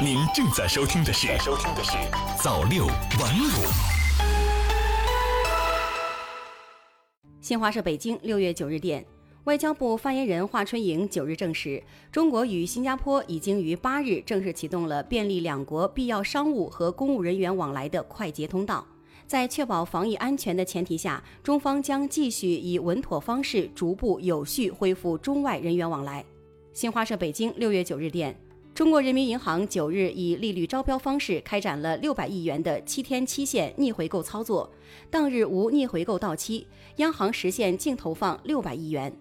您正在收听的是收听的是早六晚五。新华社北京六月九日电，外交部发言人华春莹九日证实，中国与新加坡已经于八日正式启动了便利两国必要商务和公务人员往来的快捷通道。在确保防疫安全的前提下，中方将继续以稳妥方式逐步有序恢复中外人员往来。新华社北京六月九日电。中国人民银行九日以利率招标方式开展了六百亿元的七天期限逆回购操作，当日无逆回购到期，央行实现净投放六百亿元。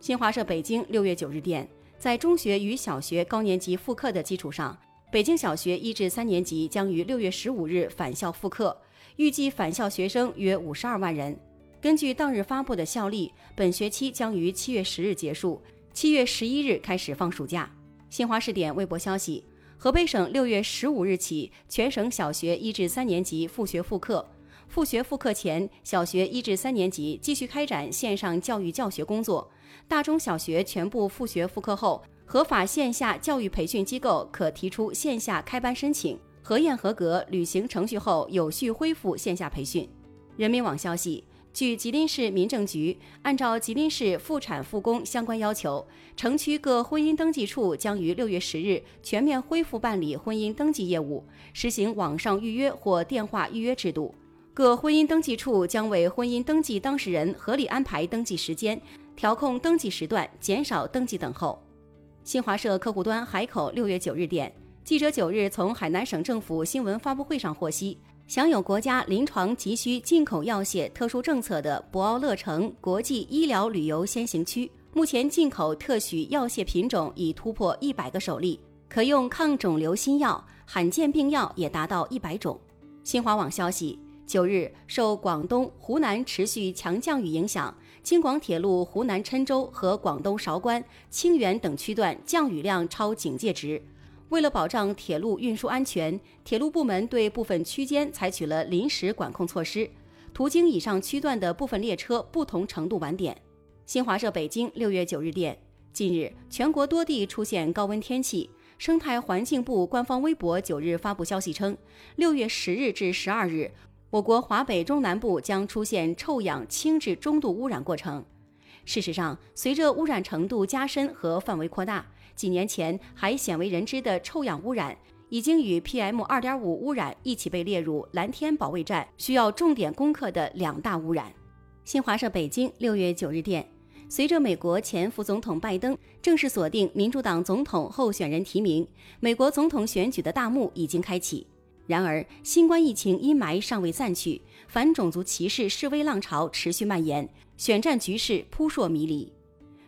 新华社北京六月九日电，在中学与小学高年级复课的基础上，北京小学一至三年级将于六月十五日返校复课，预计返校学生约五十二万人。根据当日发布的校历，本学期将于七月十日结束，七月十一日开始放暑假。新华视点微博消息：河北省六月十五日起，全省小学一至三年级复学复课。复学复课前，小学一至三年级继续开展线上教育教学工作；大中小学全部复学复课后，合法线下教育培训机构可提出线下开班申请，核验合格、履行程序后，有序恢复线下培训。人民网消息。据吉林市民政局，按照吉林市妇产复工相关要求，城区各婚姻登记处将于六月十日全面恢复办理婚姻登记业务，实行网上预约或电话预约制度。各婚姻登记处将为婚姻登记当事人合理安排登记时间，调控登记时段，减少登记等候。新华社客户端海口六月九日电，记者九日从海南省政府新闻发布会上获悉。享有国家临床急需进口药械特殊政策的博鳌乐城国际医疗旅游先行区，目前进口特许药械品种已突破一百个首例，可用抗肿瘤新药，罕见病药也达到一百种。新华网消息，九日受广东、湖南持续强降雨影响，京广铁路湖南郴州和广东韶关、清远等区段降雨量超警戒值。为了保障铁路运输安全，铁路部门对部分区间采取了临时管控措施，途经以上区段的部分列车不同程度晚点。新华社北京六月九日电，近日全国多地出现高温天气，生态环境部官方微博九日发布消息称，六月十日至十二日，我国华北中南部将出现臭氧轻至中度污染过程。事实上，随着污染程度加深和范围扩大，几年前还鲜为人知的臭氧污染，已经与 PM 二点五污染一起被列入蓝天保卫战需要重点攻克的两大污染。新华社北京六月九日电，随着美国前副总统拜登正式锁定民主党总统候选人提名，美国总统选举的大幕已经开启。然而，新冠疫情阴霾尚未散去，反种族歧视示威浪潮持续蔓延，选战局势扑朔迷离。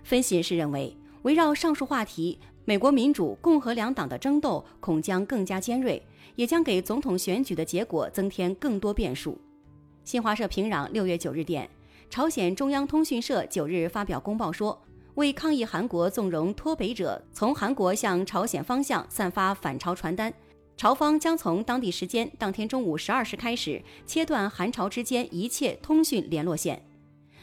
分析人士认为，围绕上述话题，美国民主、共和两党的争斗恐将更加尖锐，也将给总统选举的结果增添更多变数。新华社平壤六月九日电，朝鲜中央通讯社九日发表公报说，为抗议韩国纵容脱北者从韩国向朝鲜方向散发反朝传单。朝方将从当地时间当天中午十二时开始切断韩朝之间一切通讯联络线。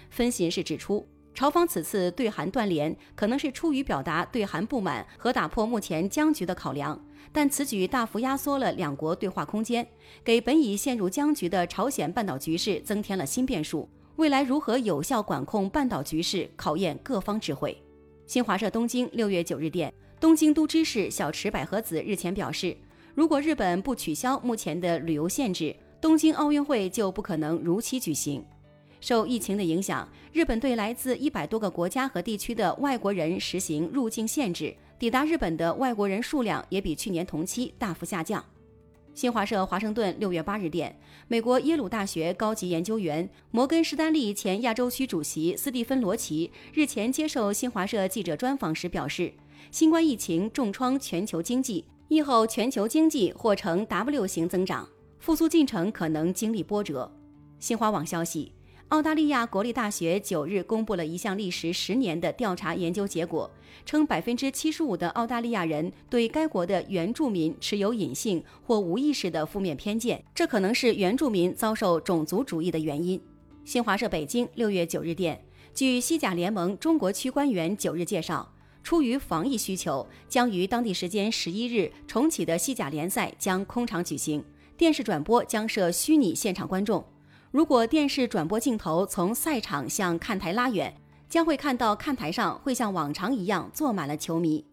分析人士指出，朝方此次对韩断联可能是出于表达对韩不满和打破目前僵局的考量，但此举大幅压缩了两国对话空间，给本已陷入僵局的朝鲜半岛局势增添了新变数。未来如何有效管控半岛局势，考验各方智慧。新华社东京六月九日电，东京都知事小池百合子日前表示。如果日本不取消目前的旅游限制，东京奥运会就不可能如期举行。受疫情的影响，日本对来自一百多个国家和地区的外国人实行入境限制，抵达日本的外国人数量也比去年同期大幅下降。新华社华盛顿六月八日电，美国耶鲁大学高级研究员、摩根士丹利前亚洲区主席斯蒂芬·罗奇日前接受新华社记者专访时表示，新冠疫情重创全球经济。疫后全球经济或呈 W 型增长，复苏进程可能经历波折。新华网消息，澳大利亚国立大学九日公布了一项历时十年的调查研究结果，称百分之七十五的澳大利亚人对该国的原住民持有隐性或无意识的负面偏见，这可能是原住民遭受种族主义的原因。新华社北京六月九日电，据西甲联盟中国区官员九日介绍。出于防疫需求，将于当地时间十一日重启的西甲联赛将空场举行，电视转播将设虚拟现场观众。如果电视转播镜头从赛场向看台拉远，将会看到看台上会像往常一样坐满了球迷。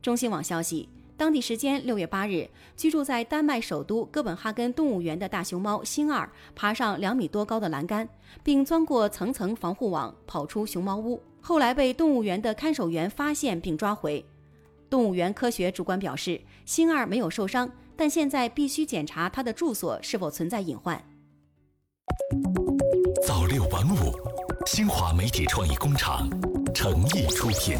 中新网消息，当地时间六月八日，居住在丹麦首都哥本哈根动物园的大熊猫星二爬上两米多高的栏杆，并钻过层层防护网，跑出熊猫屋，后来被动物园的看守员发现并抓回。动物园科学主管表示，星二没有受伤，但现在必须检查它的住所是否存在隐患。早六晚五，新华媒体创意工厂诚意出品。